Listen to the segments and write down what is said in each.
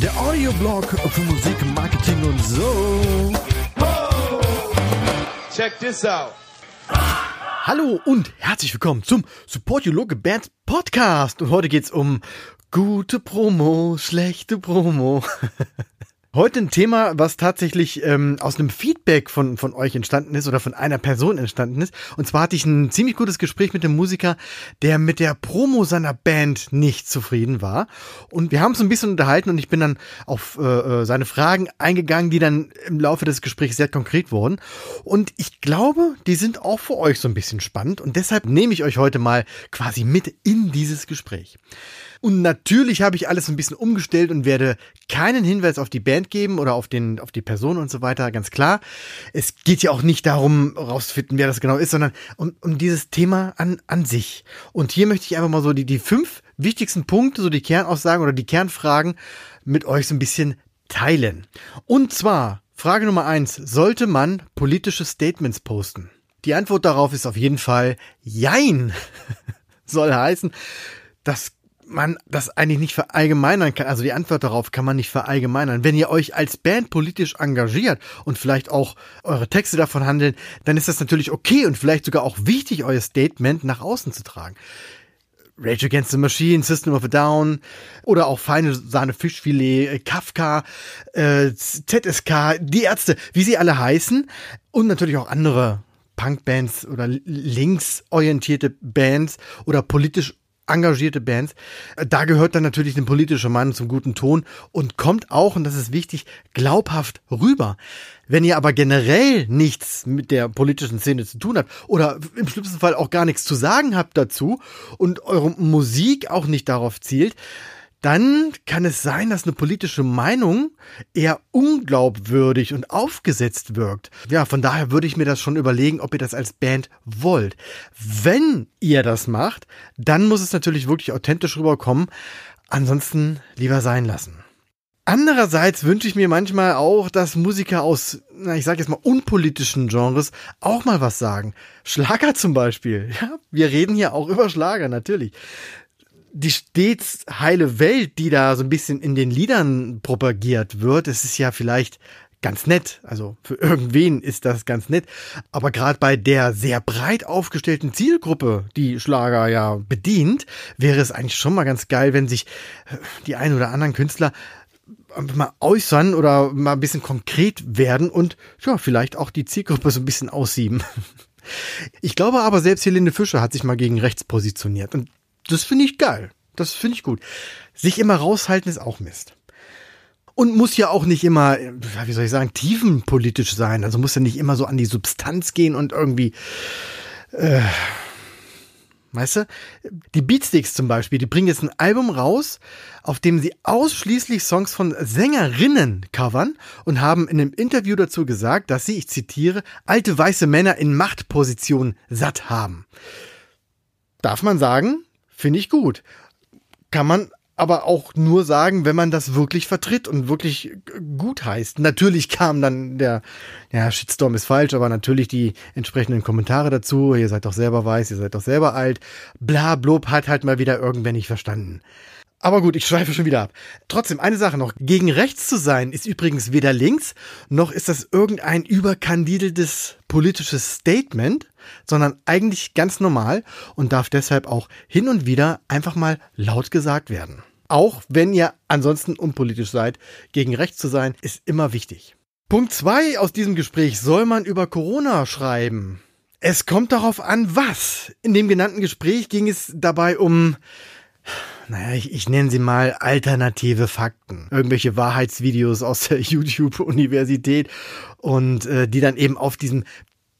Der Audioblog für Musik, Marketing und so. Check this out. Hallo und herzlich willkommen zum Support Your Local Bands Podcast. Und heute geht's um gute Promo, schlechte Promo. Heute ein Thema, was tatsächlich ähm, aus einem Feedback von, von euch entstanden ist oder von einer Person entstanden ist. Und zwar hatte ich ein ziemlich gutes Gespräch mit dem Musiker, der mit der Promo seiner Band nicht zufrieden war. Und wir haben uns ein bisschen unterhalten und ich bin dann auf äh, äh, seine Fragen eingegangen, die dann im Laufe des Gesprächs sehr konkret wurden. Und ich glaube, die sind auch für euch so ein bisschen spannend. Und deshalb nehme ich euch heute mal quasi mit in dieses Gespräch. Und natürlich habe ich alles ein bisschen umgestellt und werde keinen Hinweis auf die Band geben oder auf den, auf die Person und so weiter, ganz klar. Es geht ja auch nicht darum, rauszufinden, wer das genau ist, sondern um, um dieses Thema an, an sich. Und hier möchte ich einfach mal so die, die fünf wichtigsten Punkte, so die Kernaussagen oder die Kernfragen mit euch so ein bisschen teilen. Und zwar, Frage Nummer eins, sollte man politische Statements posten? Die Antwort darauf ist auf jeden Fall Jein. Soll heißen, das man das eigentlich nicht verallgemeinern kann. Also die Antwort darauf kann man nicht verallgemeinern. Wenn ihr euch als Band politisch engagiert und vielleicht auch eure Texte davon handeln, dann ist das natürlich okay und vielleicht sogar auch wichtig, euer Statement nach außen zu tragen. Rage Against the Machine, System of a Down oder auch feine Sahne Fischfilet, Kafka, äh, ZSK, die Ärzte, wie sie alle heißen und natürlich auch andere Punkbands oder linksorientierte Bands oder politisch engagierte Bands. Da gehört dann natürlich ein politischer Mann zum guten Ton und kommt auch, und das ist wichtig, glaubhaft rüber. Wenn ihr aber generell nichts mit der politischen Szene zu tun habt oder im schlimmsten Fall auch gar nichts zu sagen habt dazu und eure Musik auch nicht darauf zielt, dann kann es sein, dass eine politische Meinung eher unglaubwürdig und aufgesetzt wirkt. Ja, von daher würde ich mir das schon überlegen, ob ihr das als Band wollt. Wenn ihr das macht, dann muss es natürlich wirklich authentisch rüberkommen. Ansonsten lieber sein lassen. Andererseits wünsche ich mir manchmal auch, dass Musiker aus, na, ich sage jetzt mal, unpolitischen Genres auch mal was sagen. Schlager zum Beispiel. Ja, wir reden hier auch über Schlager, natürlich die stets heile Welt, die da so ein bisschen in den Liedern propagiert wird, es ist ja vielleicht ganz nett. Also für irgendwen ist das ganz nett. Aber gerade bei der sehr breit aufgestellten Zielgruppe, die Schlager ja bedient, wäre es eigentlich schon mal ganz geil, wenn sich äh, die ein oder anderen Künstler mal äußern oder mal ein bisschen konkret werden und ja, vielleicht auch die Zielgruppe so ein bisschen aussieben. Ich glaube aber, selbst Helene Fischer hat sich mal gegen rechts positioniert. Und das finde ich geil. Das finde ich gut. Sich immer raushalten ist auch Mist. Und muss ja auch nicht immer, wie soll ich sagen, tiefenpolitisch sein. Also muss ja nicht immer so an die Substanz gehen und irgendwie, äh, weißt du? Die Beatsticks zum Beispiel, die bringen jetzt ein Album raus, auf dem sie ausschließlich Songs von Sängerinnen covern und haben in einem Interview dazu gesagt, dass sie, ich zitiere, alte weiße Männer in Machtpositionen satt haben. Darf man sagen, Finde ich gut. Kann man aber auch nur sagen, wenn man das wirklich vertritt und wirklich gut heißt. Natürlich kam dann der, ja, Shitstorm ist falsch, aber natürlich die entsprechenden Kommentare dazu. Ihr seid doch selber weiß, ihr seid doch selber alt. Bla, blub, hat halt mal wieder irgendwer nicht verstanden. Aber gut, ich schweife schon wieder ab. Trotzdem, eine Sache noch. Gegen rechts zu sein ist übrigens weder links, noch ist das irgendein überkandideltes politisches Statement, sondern eigentlich ganz normal und darf deshalb auch hin und wieder einfach mal laut gesagt werden. Auch wenn ihr ansonsten unpolitisch seid, gegen rechts zu sein, ist immer wichtig. Punkt zwei aus diesem Gespräch soll man über Corona schreiben. Es kommt darauf an, was. In dem genannten Gespräch ging es dabei um naja, ich, ich nenne sie mal alternative Fakten. Irgendwelche Wahrheitsvideos aus der YouTube-Universität und äh, die dann eben auf diesem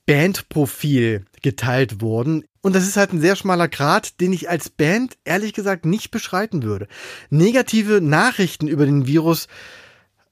Bandprofil geteilt wurden. Und das ist halt ein sehr schmaler Grad, den ich als Band ehrlich gesagt nicht beschreiten würde. Negative Nachrichten über den Virus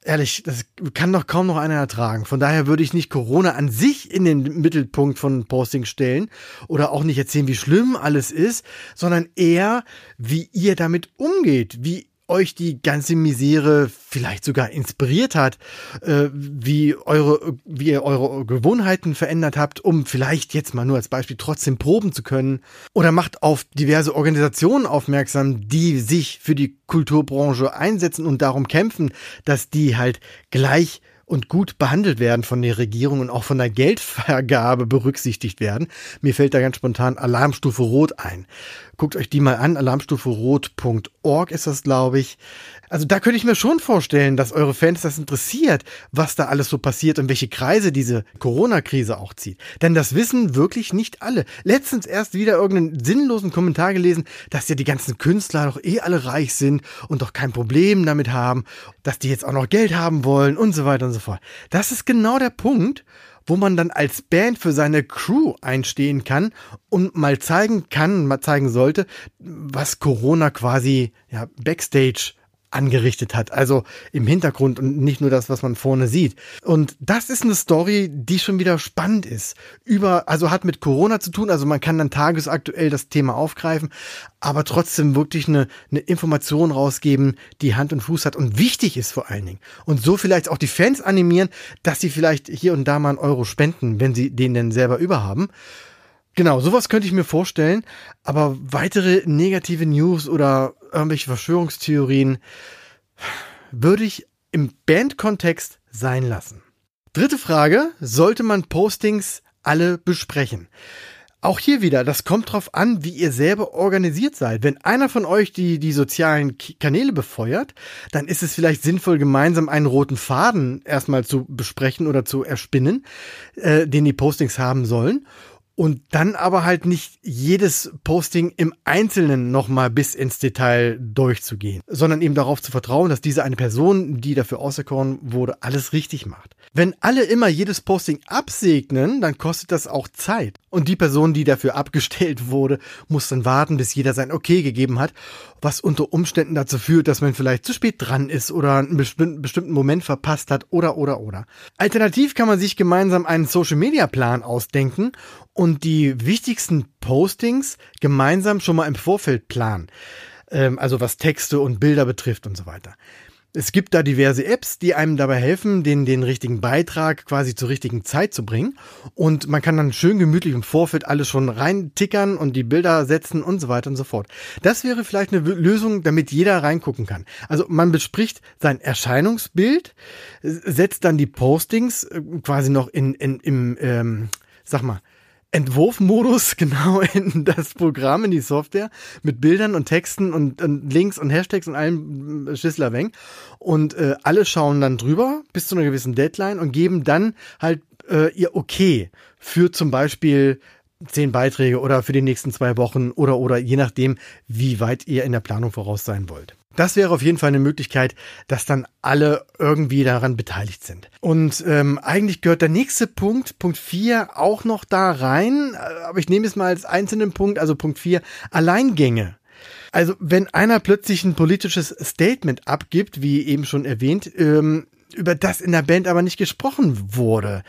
ehrlich, das kann doch kaum noch einer ertragen. Von daher würde ich nicht Corona an sich in den Mittelpunkt von Posting stellen oder auch nicht erzählen, wie schlimm alles ist, sondern eher, wie ihr damit umgeht, wie euch die ganze Misere vielleicht sogar inspiriert hat, äh, wie eure, wie ihr eure Gewohnheiten verändert habt, um vielleicht jetzt mal nur als Beispiel trotzdem proben zu können. Oder macht auf diverse Organisationen aufmerksam, die sich für die Kulturbranche einsetzen und darum kämpfen, dass die halt gleich und gut behandelt werden von der Regierung und auch von der Geldvergabe berücksichtigt werden. Mir fällt da ganz spontan Alarmstufe Rot ein. Guckt euch die mal an, alarmstuferot.org ist das, glaube ich. Also da könnte ich mir schon vorstellen, dass eure Fans das interessiert, was da alles so passiert und welche Kreise diese Corona-Krise auch zieht. Denn das wissen wirklich nicht alle. Letztens erst wieder irgendeinen sinnlosen Kommentar gelesen, dass ja die ganzen Künstler doch eh alle reich sind und doch kein Problem damit haben, dass die jetzt auch noch Geld haben wollen und so weiter und so fort. Das ist genau der Punkt, wo man dann als Band für seine Crew einstehen kann und mal zeigen kann, mal zeigen sollte, was Corona quasi ja, backstage angerichtet hat. Also im Hintergrund und nicht nur das, was man vorne sieht. Und das ist eine Story, die schon wieder spannend ist. Über, also hat mit Corona zu tun. Also man kann dann tagesaktuell das Thema aufgreifen, aber trotzdem wirklich eine, eine Information rausgeben, die Hand und Fuß hat und wichtig ist vor allen Dingen. Und so vielleicht auch die Fans animieren, dass sie vielleicht hier und da mal einen Euro spenden, wenn sie den denn selber überhaben. Genau, sowas könnte ich mir vorstellen, aber weitere negative News oder irgendwelche Verschwörungstheorien würde ich im Bandkontext sein lassen. Dritte Frage, sollte man Postings alle besprechen? Auch hier wieder, das kommt drauf an, wie ihr selber organisiert seid. Wenn einer von euch die, die sozialen Kanäle befeuert, dann ist es vielleicht sinnvoll, gemeinsam einen roten Faden erstmal zu besprechen oder zu erspinnen, äh, den die Postings haben sollen und dann aber halt nicht jedes Posting im Einzelnen nochmal bis ins Detail durchzugehen, sondern eben darauf zu vertrauen, dass diese eine Person, die dafür auserkoren wurde, alles richtig macht. Wenn alle immer jedes Posting absegnen, dann kostet das auch Zeit. Und die Person, die dafür abgestellt wurde, muss dann warten, bis jeder sein Okay gegeben hat, was unter Umständen dazu führt, dass man vielleicht zu spät dran ist oder einen bestimmten Moment verpasst hat oder oder oder. Alternativ kann man sich gemeinsam einen Social Media Plan ausdenken und die wichtigsten Postings gemeinsam schon mal im Vorfeld planen. Ähm, also was Texte und Bilder betrifft und so weiter. Es gibt da diverse Apps, die einem dabei helfen, den, den richtigen Beitrag quasi zur richtigen Zeit zu bringen. Und man kann dann schön gemütlich im Vorfeld alles schon reintickern und die Bilder setzen und so weiter und so fort. Das wäre vielleicht eine Lösung, damit jeder reingucken kann. Also man bespricht sein Erscheinungsbild, setzt dann die Postings äh, quasi noch in, in im, ähm, sag mal, Entwurfmodus genau in das Programm, in die Software mit Bildern und Texten und, und Links und Hashtags und allem äh, Schisslaweng. Und äh, alle schauen dann drüber bis zu einer gewissen Deadline und geben dann halt äh, ihr Okay für zum Beispiel zehn Beiträge oder für die nächsten zwei Wochen oder oder je nachdem, wie weit ihr in der Planung voraus sein wollt. Das wäre auf jeden Fall eine Möglichkeit, dass dann alle irgendwie daran beteiligt sind. Und ähm, eigentlich gehört der nächste Punkt, Punkt 4, auch noch da rein. Aber ich nehme es mal als einzelnen Punkt, also Punkt 4, Alleingänge. Also wenn einer plötzlich ein politisches Statement abgibt, wie eben schon erwähnt, ähm, über das in der Band aber nicht gesprochen wurde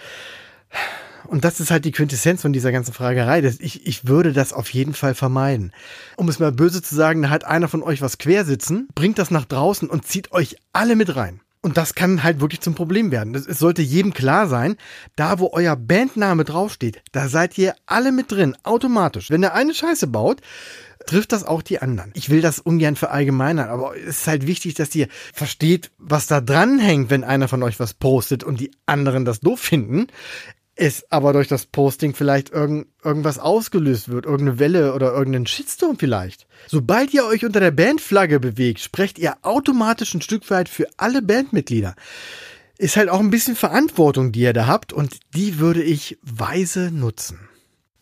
und das ist halt die Quintessenz von dieser ganzen Fragerei. Ich, ich würde das auf jeden Fall vermeiden. Um es mal böse zu sagen, da hat einer von euch was quersitzen, bringt das nach draußen und zieht euch alle mit rein. Und das kann halt wirklich zum Problem werden. Es sollte jedem klar sein, da wo euer Bandname draufsteht, da seid ihr alle mit drin, automatisch. Wenn der eine Scheiße baut, trifft das auch die anderen. Ich will das ungern verallgemeinern, aber es ist halt wichtig, dass ihr versteht, was da dran hängt, wenn einer von euch was postet und die anderen das doof finden es aber durch das Posting vielleicht irgend, irgendwas ausgelöst wird, irgendeine Welle oder irgendein Shitstorm vielleicht. Sobald ihr euch unter der Bandflagge bewegt, sprecht ihr automatisch ein Stück weit für alle Bandmitglieder. Ist halt auch ein bisschen Verantwortung, die ihr da habt und die würde ich weise nutzen.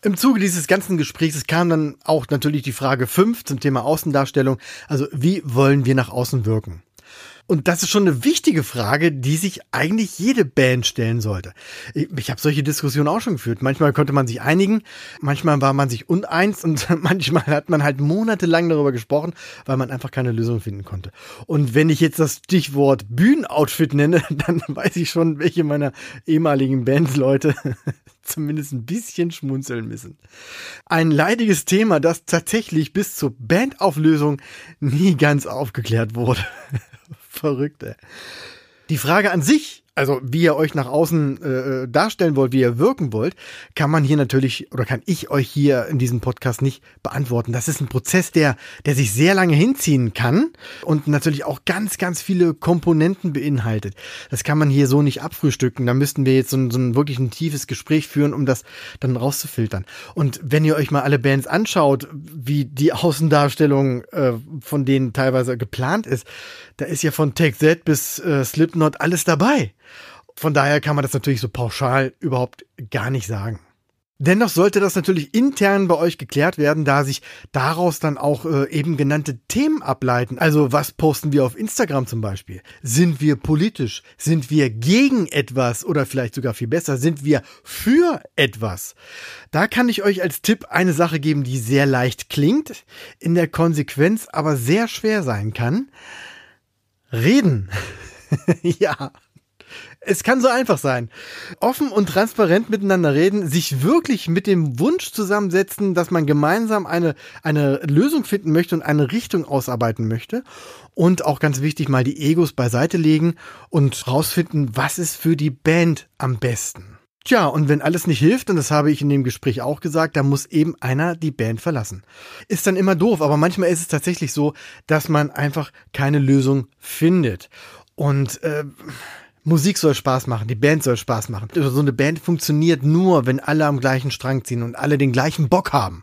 Im Zuge dieses ganzen Gesprächs kam dann auch natürlich die Frage 5 zum Thema Außendarstellung. Also wie wollen wir nach außen wirken? Und das ist schon eine wichtige Frage, die sich eigentlich jede Band stellen sollte. Ich, ich habe solche Diskussionen auch schon geführt. Manchmal konnte man sich einigen, manchmal war man sich uneins und manchmal hat man halt monatelang darüber gesprochen, weil man einfach keine Lösung finden konnte. Und wenn ich jetzt das Stichwort Bühnenoutfit nenne, dann weiß ich schon, welche meiner ehemaligen Bandleute zumindest ein bisschen schmunzeln müssen. Ein leidiges Thema, das tatsächlich bis zur Bandauflösung nie ganz aufgeklärt wurde. Verrückt, ey. Die Frage an sich also wie ihr euch nach außen äh, äh, darstellen wollt, wie ihr wirken wollt, kann man hier natürlich oder kann ich euch hier in diesem Podcast nicht beantworten. Das ist ein Prozess, der, der sich sehr lange hinziehen kann und natürlich auch ganz, ganz viele Komponenten beinhaltet. Das kann man hier so nicht abfrühstücken. Da müssten wir jetzt so ein, so ein wirklich ein tiefes Gespräch führen, um das dann rauszufiltern. Und wenn ihr euch mal alle Bands anschaut, wie die Außendarstellung äh, von denen teilweise geplant ist, da ist ja von Take That bis äh, Slipknot alles dabei. Von daher kann man das natürlich so pauschal überhaupt gar nicht sagen. Dennoch sollte das natürlich intern bei euch geklärt werden, da sich daraus dann auch äh, eben genannte Themen ableiten. Also was posten wir auf Instagram zum Beispiel? Sind wir politisch? Sind wir gegen etwas? Oder vielleicht sogar viel besser, sind wir für etwas? Da kann ich euch als Tipp eine Sache geben, die sehr leicht klingt, in der Konsequenz aber sehr schwer sein kann. Reden. ja. Es kann so einfach sein. Offen und transparent miteinander reden, sich wirklich mit dem Wunsch zusammensetzen, dass man gemeinsam eine, eine Lösung finden möchte und eine Richtung ausarbeiten möchte. Und auch ganz wichtig, mal die Egos beiseite legen und rausfinden, was ist für die Band am besten. Tja, und wenn alles nicht hilft, und das habe ich in dem Gespräch auch gesagt, dann muss eben einer die Band verlassen. Ist dann immer doof, aber manchmal ist es tatsächlich so, dass man einfach keine Lösung findet. Und äh, Musik soll Spaß machen, die Band soll Spaß machen. So eine Band funktioniert nur, wenn alle am gleichen Strang ziehen und alle den gleichen Bock haben.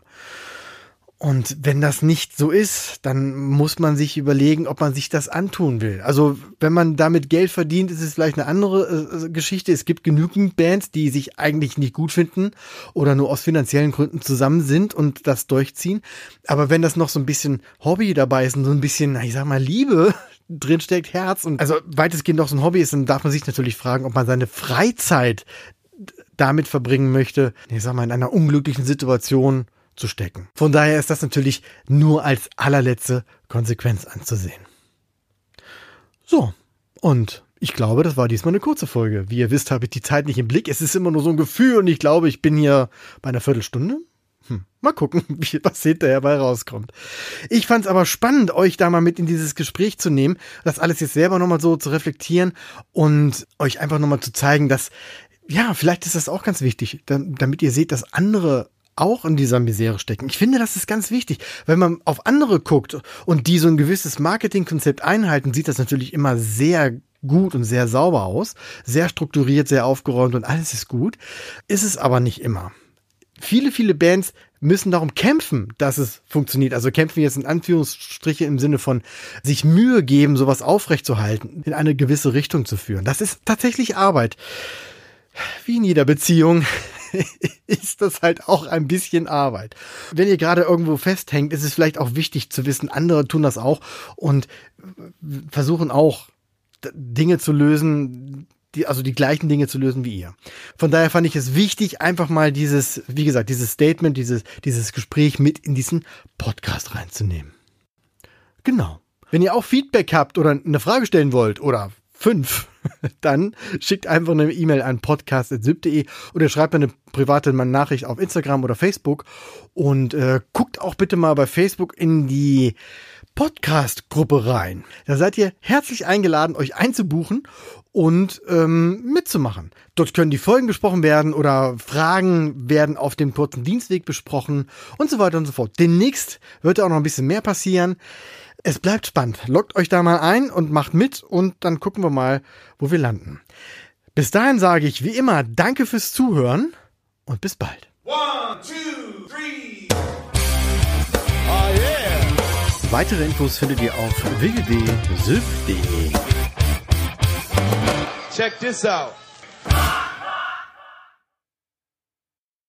Und wenn das nicht so ist, dann muss man sich überlegen, ob man sich das antun will. Also wenn man damit Geld verdient, ist es vielleicht eine andere äh, Geschichte. Es gibt genügend Bands, die sich eigentlich nicht gut finden oder nur aus finanziellen Gründen zusammen sind und das durchziehen. Aber wenn das noch so ein bisschen Hobby dabei ist und so ein bisschen, ich sag mal, Liebe drin steckt, Herz und also weitestgehend auch so ein Hobby ist, dann darf man sich natürlich fragen, ob man seine Freizeit damit verbringen möchte, ich sag mal, in einer unglücklichen Situation zu stecken. Von daher ist das natürlich nur als allerletzte Konsequenz anzusehen. So, und ich glaube, das war diesmal eine kurze Folge. Wie ihr wisst, habe ich die Zeit nicht im Blick. Es ist immer nur so ein Gefühl und ich glaube, ich bin hier bei einer Viertelstunde. Hm, mal gucken, was hinterher bei rauskommt. Ich fand es aber spannend, euch da mal mit in dieses Gespräch zu nehmen, das alles jetzt selber nochmal so zu reflektieren und euch einfach nochmal zu zeigen, dass, ja, vielleicht ist das auch ganz wichtig, damit ihr seht, dass andere auch in dieser Misere stecken. Ich finde, das ist ganz wichtig. Wenn man auf andere guckt und die so ein gewisses Marketingkonzept einhalten, sieht das natürlich immer sehr gut und sehr sauber aus, sehr strukturiert, sehr aufgeräumt und alles ist gut. Ist es aber nicht immer viele, viele Bands müssen darum kämpfen, dass es funktioniert. Also kämpfen jetzt in Anführungsstriche im Sinne von sich Mühe geben, sowas aufrechtzuerhalten, in eine gewisse Richtung zu führen. Das ist tatsächlich Arbeit. Wie in jeder Beziehung ist das halt auch ein bisschen Arbeit. Wenn ihr gerade irgendwo festhängt, ist es vielleicht auch wichtig zu wissen, andere tun das auch und versuchen auch Dinge zu lösen, die, also die gleichen Dinge zu lösen wie ihr. Von daher fand ich es wichtig, einfach mal dieses, wie gesagt, dieses Statement, dieses, dieses Gespräch mit in diesen Podcast reinzunehmen. Genau. Wenn ihr auch Feedback habt oder eine Frage stellen wollt oder fünf, dann schickt einfach eine E-Mail an podcast.sib.de oder schreibt mir eine private Nachricht auf Instagram oder Facebook und äh, guckt auch bitte mal bei Facebook in die Podcast-Gruppe rein. Da seid ihr herzlich eingeladen, euch einzubuchen und ähm, mitzumachen. Dort können die Folgen besprochen werden oder Fragen werden auf dem kurzen Dienstweg besprochen und so weiter und so fort. Demnächst wird auch noch ein bisschen mehr passieren. Es bleibt spannend. Lockt euch da mal ein und macht mit und dann gucken wir mal, wo wir landen. Bis dahin sage ich wie immer Danke fürs Zuhören und bis bald. One, two, three. Oh yeah. Weitere Infos findet ihr auf www.sylph.de. Check this out.